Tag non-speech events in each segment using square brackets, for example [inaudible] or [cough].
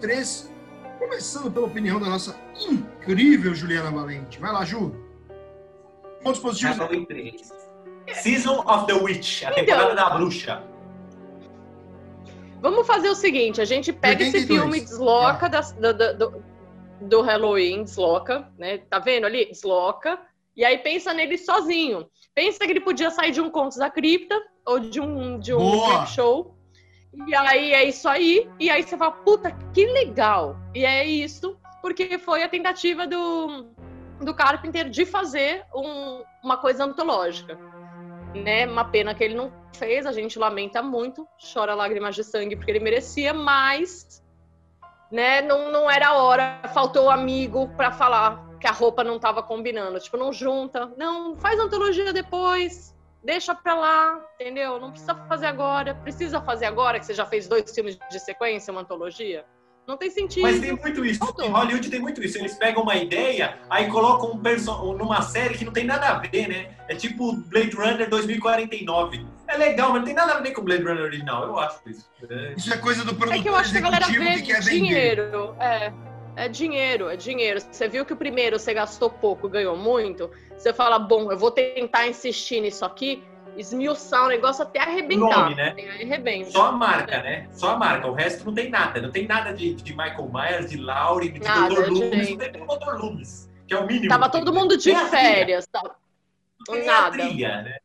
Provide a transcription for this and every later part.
3, começando pela opinião da nossa incrível Juliana Valente. Vai lá, Ju. Pontos positivos. Halloween 3. Season of the Witch, a temporada Então. da bruxa. Vamos fazer o seguinte: a gente pega esse 82. filme, desloca das- do, do- do- do Halloween, desloca, né? Tá vendo ali? Desloca. E aí pensa nele sozinho. Pensa que ele podia sair de um Contos da Cripta ou de um, de um show. E aí é isso aí. E aí você fala, puta, que legal. E é isso, porque foi a tentativa do, do Carpenter de fazer um- uma coisa antológica né? Uma pena que ele não fez, a gente lamenta muito, chora lágrimas de sangue porque ele merecia, mas né, não, não era a hora, faltou o amigo pra falar que a roupa não tava combinando, tipo, não junta, não, faz antologia depois, deixa pra lá, entendeu? Não precisa fazer agora, precisa fazer agora que você já fez dois filmes de sequência, uma antologia? Não tem sentido. Mas tem muito isso. Em Hollywood tem muito isso. Eles pegam uma ideia, aí colocam um perso numa série que não tem nada a ver, né? É tipo Blade Runner 2049. É legal, mas não tem nada a ver com Blade Runner original. Eu acho isso. É. Isso é coisa do produtor É que eu acho que a galera vê que quer vender. dinheiro. É. É dinheiro, é dinheiro. Você viu que o primeiro você gastou pouco, ganhou muito. Você fala, bom, eu vou tentar insistir nisso aqui, esmiuçar o negócio até arrebentar. nome, né? Arrebenta. Só a marca, né? Só a marca. O resto não tem nada. Não tem nada de, de Michael Myers, de Laurie, de Nada, Dr. Loomis. Não tem Dr. Loomis, que é o mínimo. Tava todo mundo de Nem férias. Tava... Tem nem a Nada. trilha, né?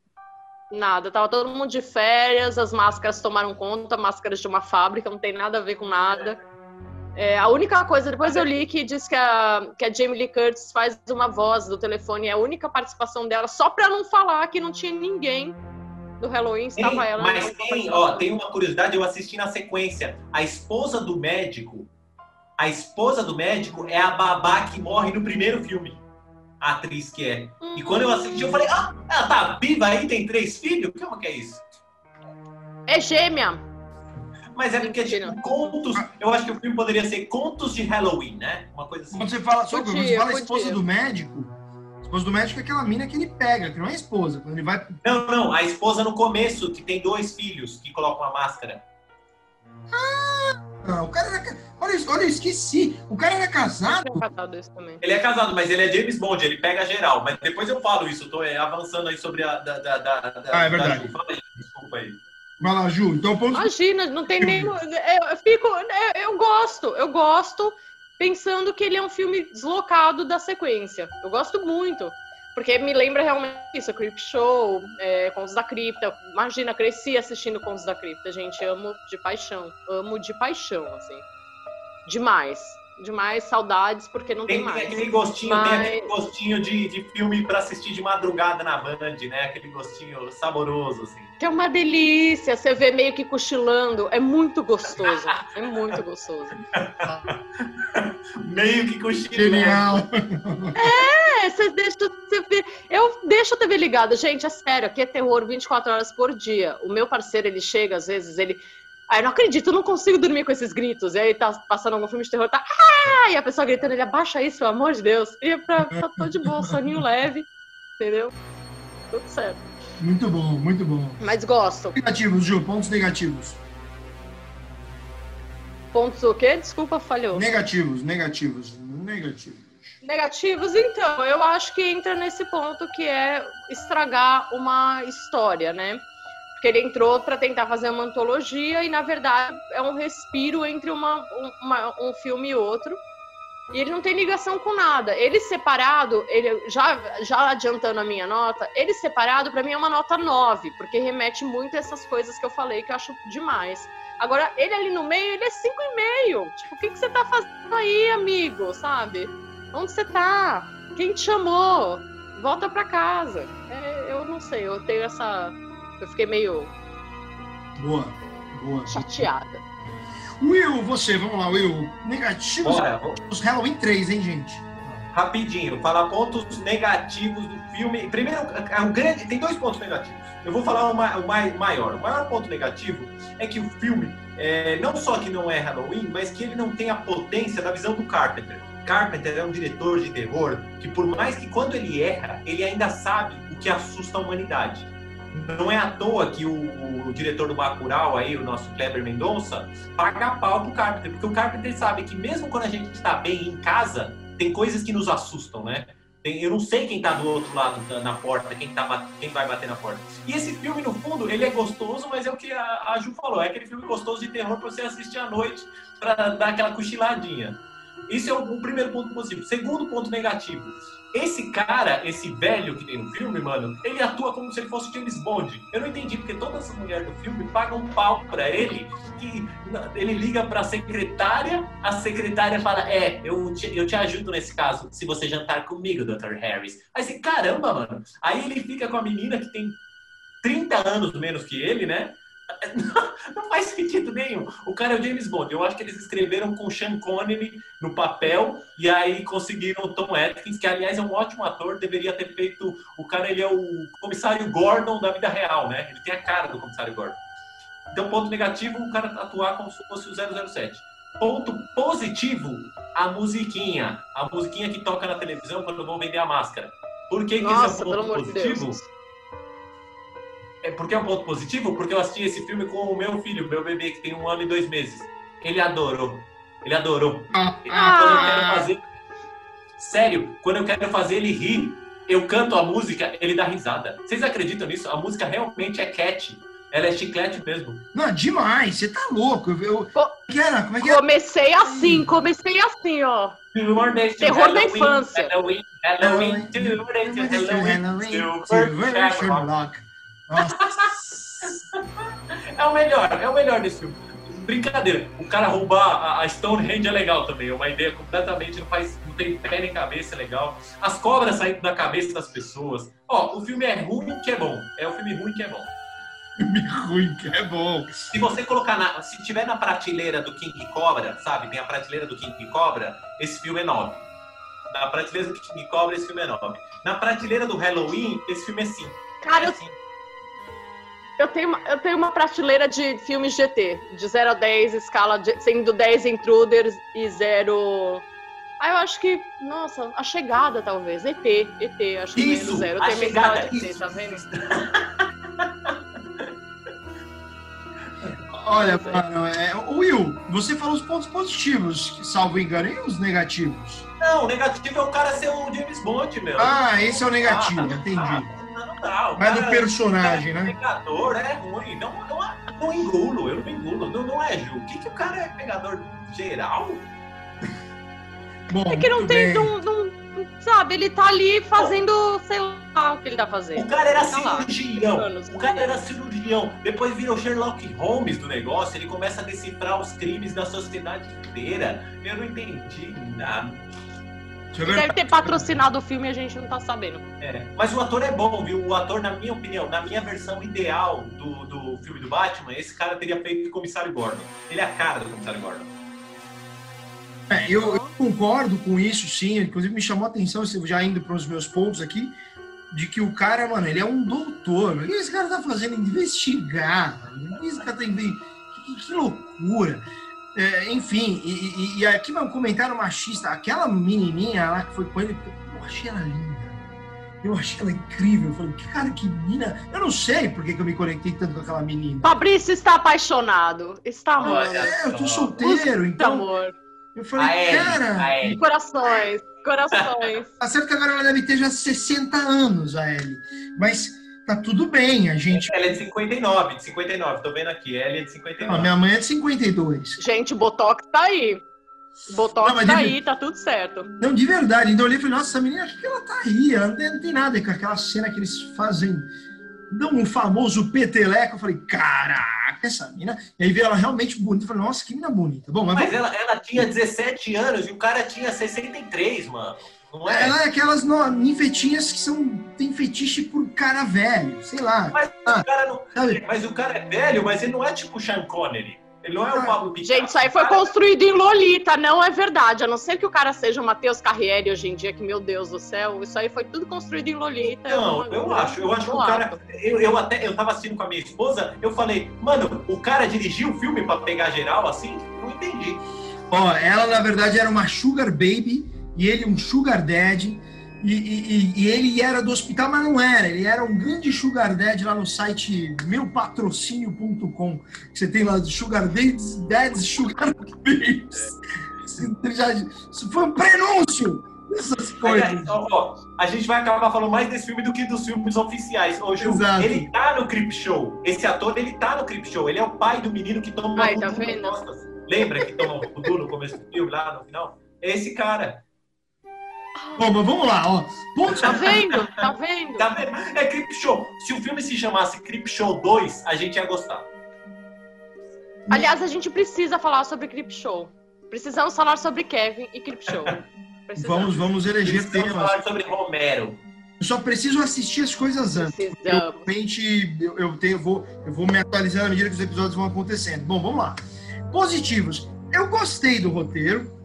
Nada, tava todo mundo de férias, as máscaras tomaram conta, máscaras de uma fábrica, não tem nada a ver com nada. É, a única coisa, depois eu li que diz que a, que a Jamie Lee Curtis faz uma voz do telefone, é a única participação dela, só pra não falar que não tinha ninguém do Halloween, Tem, estava ela. mas tem, ó, tem uma curiosidade, eu assisti na sequência. A esposa do médico, a esposa do médico é a babá que morre no primeiro filme. A atriz que é. E quando eu assisti, eu falei, ah, ela tá viva aí, tem três filhos? Como que é isso? É gêmea. Mas é porque é tipo contos. Eu acho que o filme poderia ser contos de Halloween, né? Uma coisa assim. Quando você fala, só, quando você fala a esposa do médico, a esposa do médico é aquela mina que ele pega, que não é esposa. Quando ele vai. Não, não, a esposa no começo, que tem dois filhos que colocam a máscara. Não, o cara era. Olha, olha, eu esqueci. O cara era casado. Catado isso também. Ele é casado, mas ele é James Bond, ele pega geral. Mas depois eu falo isso, eu tô é, avançando aí sobre a. Da, da, da, da- Ah, é da- verdade. Fala aí, desculpa aí. Vai lá, Ju. Então, ponto. Imagina, não tem nem. Eu, eu fico. Eu, eu gosto, eu gosto pensando que ele é um filme deslocado da sequência. Eu gosto muito. Porque me lembra realmente isso, Creep Show, é, Contos da Cripta. Imagina, cresci assistindo Contos da Cripta, gente. Amo de paixão. Amo de paixão, assim. Demais. Demais, saudades, porque não tem, Tem, tem mais. aquele gostinho, Mas- tem aquele gostinho de, de filme pra assistir de madrugada na Band, né? Aquele gostinho saboroso, assim. Que é uma delícia, você vê meio que cochilando. É muito gostoso. É muito gostoso. [laughs] Meio que cochilando. Genial. É, você deixa você ver. Eu deixo a TV ligada, gente, é sério, aqui é terror 24 horas por dia. O meu parceiro, ele chega, às vezes, ele. Eu não acredito, eu não consigo dormir com esses gritos. E aí tá passando algum filme de terror, tá. Ah! E a pessoa gritando, ele abaixa isso, pelo amor de Deus. E é pra, pra tô de boa, soninho leve, entendeu? Tudo certo. Muito bom, muito bom. Mas gosto. Negativos, Ju. Pontos negativos. Pontos o quê? Desculpa, falhou. Negativos, negativos, negativos. Negativos, então, eu acho que entra nesse ponto que é estragar uma história, né? Porque ele entrou para tentar fazer uma antologia e, na verdade, é um respiro entre uma, um- uma- um filme e outro. E ele não tem ligação com nada. Ele separado, ele já, já adiantando a minha nota, ele separado, para mim, é uma nota 9, porque remete muito a essas coisas que eu falei que eu acho demais. Agora, ele ali no meio, ele é 5,5. Tipo, o que, que você tá fazendo aí, amigo? Sabe? Onde você tá? Quem te chamou? Volta pra casa. É, eu não sei, eu tenho essa. Eu fiquei meio Boa, boa. chateada. Will, você, vamos lá, Will. Negativos Bora, os Halloween 3, hein, gente? rapidinho, falar pontos negativos do filme. Primeiro, é um grande, tem dois pontos negativos. Eu vou falar o, ma- o mai- maior. O maior ponto negativo é que o filme, é, não só que não é Halloween, mas que ele não tem a potência da visão do Carpenter. Carpenter é um diretor de terror que, por mais que quando ele erra, ele ainda sabe o que assusta a humanidade. Não é à toa que o, o diretor do Bacurau, aí, o nosso Kleber Mendonça, paga pau pro Carpenter, porque o Carpenter sabe que mesmo quando a gente está bem em casa, tem coisas que nos assustam, né? Eu não sei quem tá do outro lado na porta, quem, tá, quem vai bater na porta. E esse filme, no fundo, ele é gostoso, mas é o que a, a Ju falou, é aquele filme gostoso de terror pra você assistir à noite, para dar aquela cochiladinha. Isso é o, o primeiro ponto positivo. Segundo ponto negativo, esse cara, esse velho que tem no filme, mano, ele atua como se ele fosse James Bond. Eu não entendi, porque todas as mulheres do filme pagam um pau pra ele, que ele liga pra secretária, a secretária fala, é, eu te, eu te ajudo nesse caso, se você jantar comigo, Dr. Harris. Aí caramba, mano. Aí ele fica com a menina que tem 30 anos menos que ele, né? [laughs] Não, faz sentido nenhum. O cara é o James Bond. Eu acho que eles escreveram com Sean Connery no papel e aí conseguiram o Tom Atkins, que aliás é um ótimo ator, deveria ter feito. O cara ele é o comissário Gordon da vida real, né? Ele tem a cara do comissário Gordon. Então, ponto negativo, o cara atuar como se fosse o 007. Ponto positivo, a musiquinha. A musiquinha que toca na televisão quando vão vender a máscara. Por que, Nossa, que esse é um ponto positivo? De é, por que é um ponto positivo? Porque eu assisti esse filme com o meu filho, meu bebê, que tem um ano e dois meses. Ele adorou. Ele adorou. Ah. Quando eu quero fazer. Sério, quando eu quero fazer ele rir, eu canto a música, ele dá risada. Vocês acreditam nisso? A música realmente é cat. Ela é chiclete mesmo. Não, demais. Você tá louco. Eu. Que era? Como é que era? Comecei assim, comecei assim, ó. Terror da infância. Halloween, Halloween, Halloween, Halloween, Halloween, é o melhor, é o melhor desse filme. Brincadeira, o cara roubar a Stonehenge é legal também, é uma ideia completamente, não, faz, não tem pé nem cabeça, é legal. As cobras saindo da cabeça das pessoas. Ó, o filme é ruim que é bom, é o filme ruim que é bom. Filme ruim que é bom. Se você colocar na. Se tiver na prateleira do King Cobra, sabe? Tem a prateleira do King Cobra, esse filme é 9. Na prateleira do King Cobra, esse filme é 9. Na prateleira do Halloween, esse filme é 5. Cara, é eu, eu tenho, eu tenho uma prateleira de filmes GT, de 0 a 10, escala de, sendo 10 intruders e 0. Ah, eu acho que, nossa, a chegada talvez. ET, ET, acho que isso, zero. Eu tenho chegada, de ET, tá vendo? [laughs] Olha, mano, é, Will, você falou os pontos positivos, salvo engano, e os negativos? Não, o negativo é o cara ser o James Bond, meu. Ah, esse é o negativo, ah, [laughs] entendi. Ah, tal. Mas do personagem, né? Pegador é ruim. Não, não, não engulo, eu não engulo. Não, não é, Ju. O que, que o cara é pegador geral? Bom, é que não tem. Não, não, sabe, ele tá ali fazendo, sei lá o que ele tá fazendo. O cara era tá cirurgião. o cara era cirurgião. Depois virou Sherlock Holmes do negócio. Ele começa a decifrar os crimes da sociedade inteira. Eu não entendi nada. Deve ter patrocinado o filme e a gente não tá sabendo. É, mas o ator é bom, viu? O ator, na minha opinião, na minha versão ideal do, do filme do Batman, esse cara teria feito o Comissário Gordon. Ele é a cara do Comissário Gordon. É, eu, eu, concordo com isso, sim. Inclusive, me chamou a atenção, já indo para os meus pontos aqui, de que o cara, mano, ele é um doutor. O que esse cara tá fazendo? Investigar. O que esse cara tá. Que, que loucura. É, enfim, e, e, e, aqui um comentário machista. Aquela menininha lá que foi com ele, eu achei ela linda. Eu achei ela incrível. Eu falei, cara, que menina. Eu não sei por que, que eu me conectei tanto com aquela menina. Fabrício está apaixonado. Está amor. É, eu tô solteiro, então. Amor. Eu falei, cara. Corações, corações. Tá certo que agora ela deve ter já 60 anos, a Ellie. Mas tá tudo bem, a gente. Ela é de 59, de 59, tô vendo aqui. Ela é de 59. Não, minha mãe é de 52. Gente, o Botox tá aí. Botox não, tá aí, tá tudo certo. Não, de verdade. Então eu olhei e falei, nossa, essa menina, acho que ela tá aí. Ela não tem, não tem nada com aquela cena que eles fazem. Dão um famoso peteleco. Eu falei, caraca, essa menina. E aí veio ela realmente bonita. Eu falei, nossa, que menina bonita. Bom, mas, mas ela, ela tinha 17 anos e o cara tinha 63, mano. Não é? Ela é aquelas no, ninfetinhas que são, tem fetiche por cara velho, sei lá. Mas, ah, o cara não, mas o cara é velho, mas ele não é tipo Sean Connery. Ele não é o. Pablo Picasso. Gente, isso aí foi construído em Lolita, não é verdade. A não ser que o cara seja o Matheus Carriere hoje em dia, que, meu Deus do céu, isso aí foi tudo construído em Lolita. Não, eu, eu acho. Eu acho que o cara. Eu, eu até eu tava assistindo com a minha esposa, eu falei, mano, o cara dirigiu o filme pra pegar geral assim? Não entendi. Ó, ela na verdade era uma Sugar Baby e ele um sugar daddy. E, e, e, ele era do hospital, mas não era. Ele era um grande sugar daddy lá no site meupatrocínio.com. Você tem lá sugar daddies, dads, sugar babies. Isso foi um prenúncio essas coisas. ó, ó, a gente vai acabar falando mais desse filme do que dos filmes oficiais. Hoje ele tá no Crip Show. Esse ator, ele tá no Crip Show. Ele é o pai do menino que toma Ai, tá vendo? Lembra que toma o no começo do filme, lá no final? É esse cara. Bom, mas vamos lá, ó. Ponto... Tá vendo? [laughs] Tá vendo? Tá vendo? É Crip Show. Se o filme se chamasse Crip Show 2, a gente ia gostar. Aliás, a gente precisa falar sobre Crip Show. Precisamos falar sobre Kevin e Crip Show. Vamos, vamos eleger temas. falar sobre Romero. Eu só preciso assistir as coisas antes. Eu, realmente, eu, eu, tenho, vou, eu vou me atualizando à medida que os episódios vão acontecendo. Bom, vamos lá. Positivos. Eu gostei do roteiro.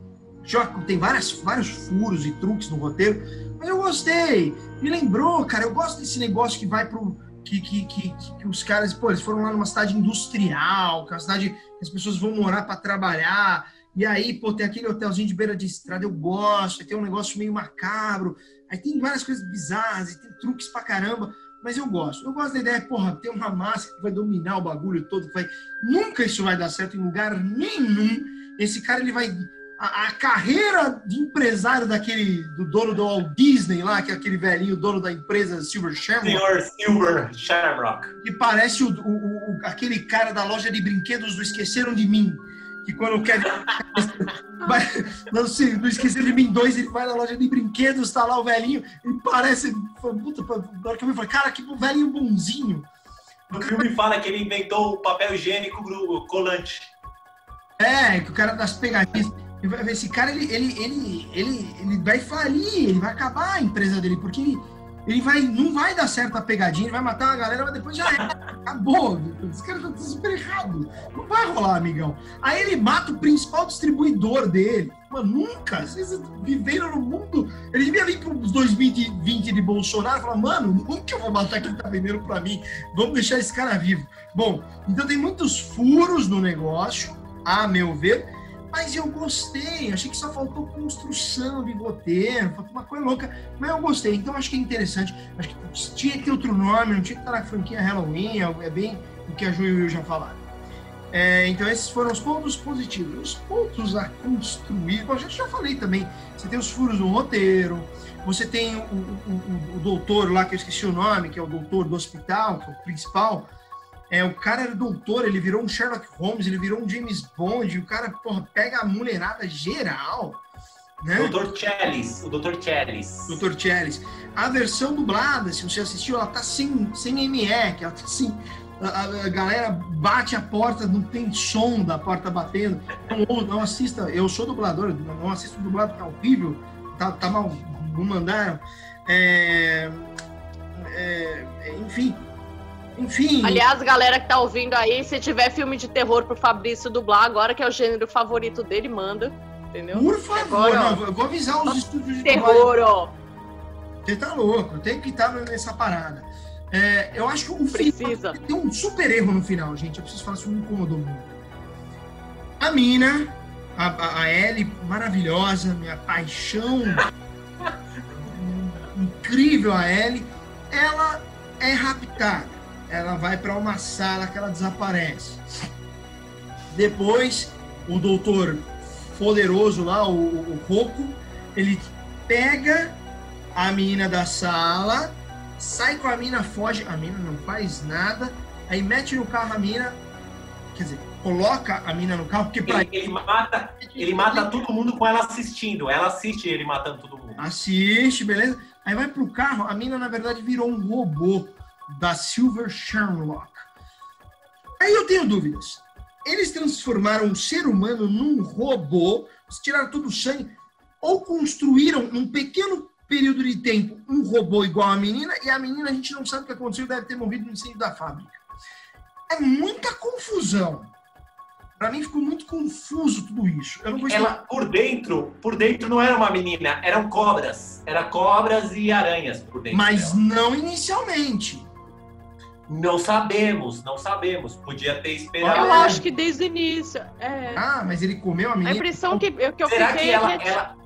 Já tem várias, vários furos e truques no roteiro, mas eu gostei. Me lembrou, cara, eu gosto desse negócio que vai pro. Que, que, que, que os caras, pô, eles foram lá numa cidade industrial, que é uma cidade que as pessoas vão morar para trabalhar e aí, pô, tem aquele hotelzinho de beira de estrada, eu gosto, tem um negócio meio macabro, aí tem várias coisas bizarras, e tem truques pra caramba, mas eu gosto. Eu gosto da ideia, porra, ter uma massa que vai dominar o bagulho todo, vai... Nunca isso vai dar certo em lugar nenhum. Esse cara, ele vai... A, a carreira de empresário daquele, do dono do Walt Disney lá, que é aquele velhinho dono da empresa Silver Shamrock. Senhor Silver Shamrock. Que parece o, o, o, aquele cara da loja de brinquedos do Esqueceram de Mim que quando quer. [laughs] vai, não, se, não esquecer de mim dois, ele vai na loja de brinquedos, tá lá o velhinho, ele parece. Puta, na hora que eu vi, falei, cara, que velhinho bonzinho. No filme fala que ele inventou o papel higiênico colante. É, que o cara das pegadinhas. Esse cara, ele, ele, ele, ele, ele vai falir, ele vai acabar a empresa dele, porque ele ele vai, não vai dar certo a pegadinha, ele vai matar a galera, mas depois já é. Acabou. Esse cara tá super errado. Não vai rolar, amigão. Aí ele mata o principal distribuidor dele. Mano, nunca. Vocês viveram no mundo. Ele devia vir para os 2020 de Bolsonaro e falar, mano, nunca eu vou matar quem tá vendendo para mim. Vamos deixar esse cara vivo. Bom, então tem muitos furos no negócio, a meu ver. Mas eu gostei, achei que só faltou construção de roteiro, faltou uma coisa louca, mas eu gostei, então acho que é interessante. Acho que tinha que ter outro nome, não tinha que estar na franquia Halloween, é, é bem o que a Ju e o Will já falaram. É, então esses foram os pontos positivos. Os pontos a construir, bom, já, já falei também, você tem os furos no roteiro, você tem o, o, o, o doutor lá, que eu esqueci o nome, que é o doutor do hospital, que é o principal, é, o cara era doutor, ele virou um Sherlock Holmes, ele virou um James Bond, o cara, porra, pega a mulherada geral. Né? Dr. Chalice, o Dr. Chalice. Dr. Chalice. A versão dublada, se você assistiu, ela tá sem, sem ME, que ela tá assim. A, a, galera bate a porta, não tem som da porta batendo. Não, não assista, eu sou dublador, não assisto dublado que é horrível, tá, tá mal, não mandaram. É, é, enfim, enfim. Aliás, galera que tá ouvindo aí, se tiver filme de terror pro Fabrício dublar agora, que é o gênero favorito dele, manda. Entendeu? Por favor, agora, não, eu vou avisar os estúdios de Terror, ó. Você tá louco, tem que estar nessa parada. É, eu acho que o Precisa. tem um super erro no final, gente. Eu preciso falar isso me incomodou muito. A mina, a, a Ellie, maravilhosa, minha paixão. [laughs] incrível a Ellie. Ela é raptada ela vai para uma sala que ela desaparece. Depois, o doutor poderoso lá, o, o Roco, ele pega a menina da sala, sai com a mina, foge, a mina não faz nada, aí mete no carro a mina, quer dizer, coloca a mina no carro, porque pra ele, ele mata, ele mata todo mundo com ela assistindo, ela assiste ele matando todo mundo. Assiste, beleza? Aí vai pro carro, a mina na verdade virou um robô da Silver Shamrock. Aí eu tenho dúvidas. Eles transformaram um ser humano num robô, tiraram todo o sangue, ou construíram num pequeno período de tempo um robô igual a menina, e a menina a gente não sabe o que aconteceu, deve ter morrido no incêndio da fábrica. É muita confusão. Para mim ficou muito confuso tudo isso. Ela por dentro, por dentro não era uma menina, eram cobras, era cobras e aranhas por dentro. Mas dela. não inicialmente. Não sabemos, não sabemos. Podia ter esperado. Eu acho que desde o início. É... Ah, mas ele comeu a menina. A impressão que, que eu Será fiquei que ela, é que... ela,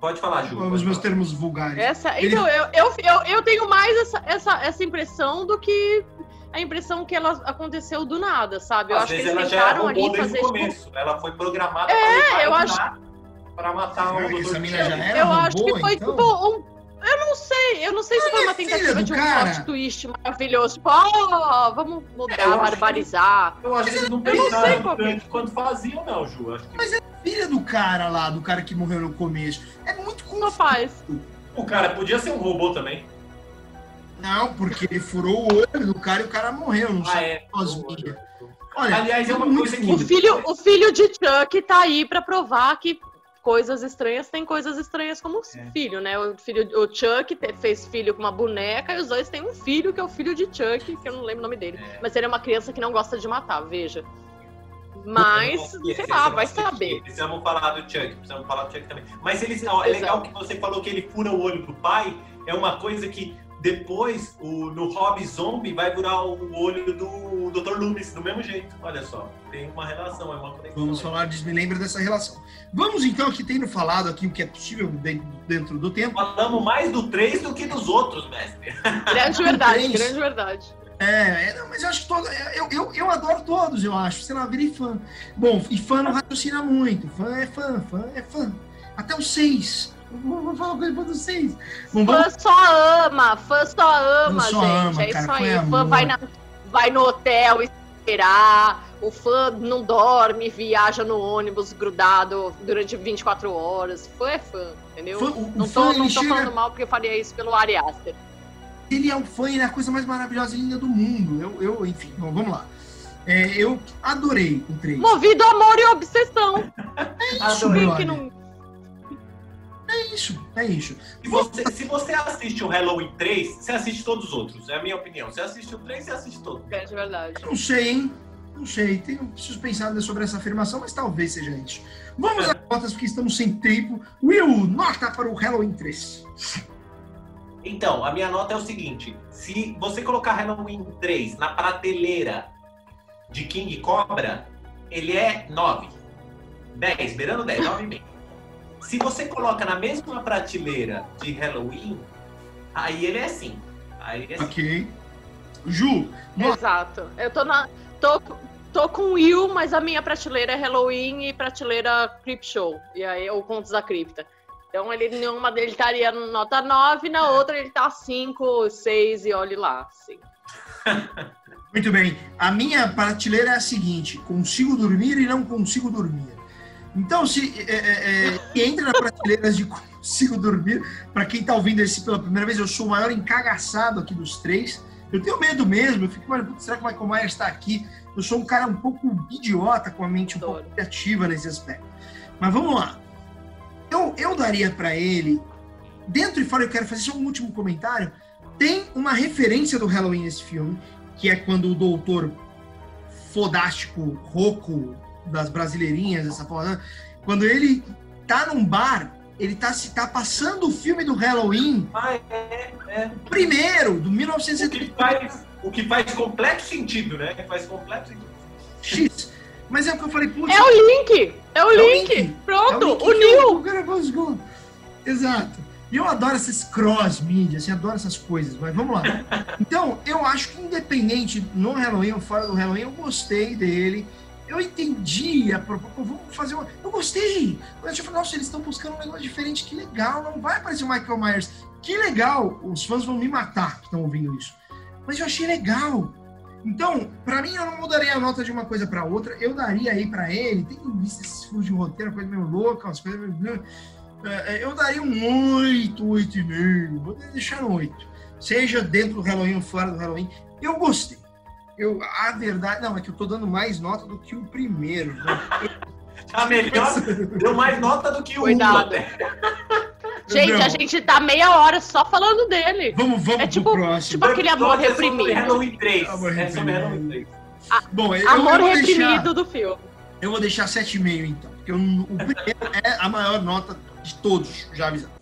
Pode falar, Ju. Os meus termos vulgares. Essa, então, eu, eu, eu, eu tenho mais essa, essa, essa impressão do que a impressão que ela aconteceu do nada, sabe? Eu Às acho que vezes eles ela já tentaram ali desde fazer. tipo, começo. Ela foi programada É, eu acho- pra matar Essa mina Chang. já era eu acho que foi então? tipo um. Eu não sei, eu não sei se foi uma tentativa de um cara. plot twist maravilhoso. Tipo, ó, vamos É, mudar, eu acho que- barbarizar. Eu acho que eles não Eu não sei pensaram que é. tanto quando faziam, não, Ju. Eu Acho que Filha do cara lá, do cara que morreu no começo. É muito Não confuso. faz. o cara podia ser um robô também. Não, porque ele furou o olho do cara e o cara morreu. Não Ah, sei. é. Olha, Aliás, é uma muito coisa que- O filho, o filho de Chuck tá aí pra provar que coisas estranhas têm coisas estranhas como É. filho, né? O filho, o Chuck fez filho com uma boneca e os dois têm um filho que é o filho de Chuck, que eu não lembro o nome dele. É. Mas ele é uma criança que não gosta de matar, veja. Mas, sei lá, vai saber. Precisamos falar do Chuck, precisamos falar do Chuck também. Mas eles, ó, é legal que você falou que ele fura o olho do pai. É uma coisa que depois, o, no Rob Zombie, vai virar o olho do Dr. Loomis, do mesmo jeito. Olha só, tem uma relação, é uma conexão. Vamos falar disso, me lembra dessa relação. Vamos então, aqui tendo falado aqui o que é possível dentro, dentro do tempo. Falamos mais do 3 do que dos outros, mestre. [laughs] Grande verdade, grande verdade. É, é, não, mas eu acho que todo, eu, eu, eu adoro todos, eu acho. Sei lá, virei fã. Bom, e fã não raciocina muito. Fã é fã, fã é fã. Até o 6. Vou, vou falar uma coisa 6. Bom, vamos Fã só ama, fã só ama, Fã só gente. ama, é isso cara, fã aí. é fã amor. vai, na- vai no hotel esperar. O fã não dorme, viaja no ônibus grudado durante 24 horas. Fã é fã, entendeu? Fã- o, o não fã, tô, ele não tô chega, falando mal porque eu faria isso pelo Ari Aster. ele é um fã, ele é a coisa mais maravilhosa e linda do mundo. Eu, eu enfim, bom, vamos lá. É, eu adorei o 3. Movido amor e obsessão. isso, Adorei. Que não... É isso, é isso. Se você, se você assiste o Halloween 3, você assiste todos os outros. É a minha opinião. Você assiste o 3, você assiste todos. É de verdade. Não sei, hein? Não sei. Tenho, preciso pensar sobre essa afirmação, mas talvez seja isso. Vamos às notas, porque estamos sem tempo. Will, nota para o Halloween 3. Então, a minha nota é o seguinte: se você colocar Halloween 3 na prateleira de King Cobra, ele é 9. 10, beirando 10, 9,5. Se você coloca na mesma prateleira de Halloween, aí ele é 5. Aí ele é 5. Ok. Ju, nota. Exato. Eu tô na. Tô, tô com o Will, mas a minha prateleira é Halloween e prateleira Creep Show. E aí, ou Contos da Cripta. Então ele numa dele estaria nota 9, na outra ele tá 5, 6 e olhe lá. Sim. [laughs] Muito bem. A minha prateleira é a seguinte: consigo dormir e não consigo dormir. Então, se é, é, é, entra na prateleira de [laughs] consigo dormir, para quem está ouvindo esse pela primeira vez, eu sou o maior encagaçado aqui dos três. Eu tenho medo mesmo. Eu fico, mano, será que o Michael Myers está aqui? Eu sou um cara um pouco idiota, com a mente um pouco criativa nesse aspecto. Mas vamos lá. Eu, eu daria para ele, dentro e fora, eu quero fazer só um último comentário. Tem uma referência do Halloween nesse filme, que é quando o doutor fodástico, rouco das brasileirinhas, essa porra, né? quando ele tá num bar, ele tá, se tá passando o filme do Halloween, Ah, é, é. primeiro, do O que 1970 faz, o que faz completo sentido, né? Faz completo sentido. X. Mas é o que eu falei, putz, É o link! É o É o link! link. Pronto, é o link o cara rasgou. Exato. E eu adoro essas cross-mídia, assim, adoro essas coisas, mas vamos lá. [laughs] Então, eu acho que independente no Halloween ou fora do Halloween, eu gostei dele. Eu entendi a proposta. Vamos fazer uma. Eu gostei. Eu falei, nossa, eles estão buscando um negócio diferente, que legal. Não vai aparecer o Michael Myers. Que legal. Os fãs vão me matar que estão ouvindo isso. Mas eu achei legal. Então, pra mim, eu não mudaria a nota de uma coisa pra outra. Eu daria aí pra ele. Tem esses furos de roteiro, coisa meio louca, umas coisas meio. É, é, Eu daria um 8, 8,5. Vou deixar no 8. Seja dentro do Halloween ou fora do Halloween. Eu gostei. Eu, a verdade. Não, é que eu tô dando mais nota do que o primeiro. né? Tá melhor, deu mais nota do que o Cuidado. 1 [laughs] até. Gente, Não. a gente tá meia hora só falando dele. Vamos, vamos É pro tipo- próximo. tipo aquele amor é sobre reprimido. Halloween 3. Amor É sobre reprimido. Halloween 3. Bom, eu, Amor eu vou reprimido deixar, do filme. eu vou deixar 7,5 então. Porque eu- o primeiro é a maior nota de todos, já avisado.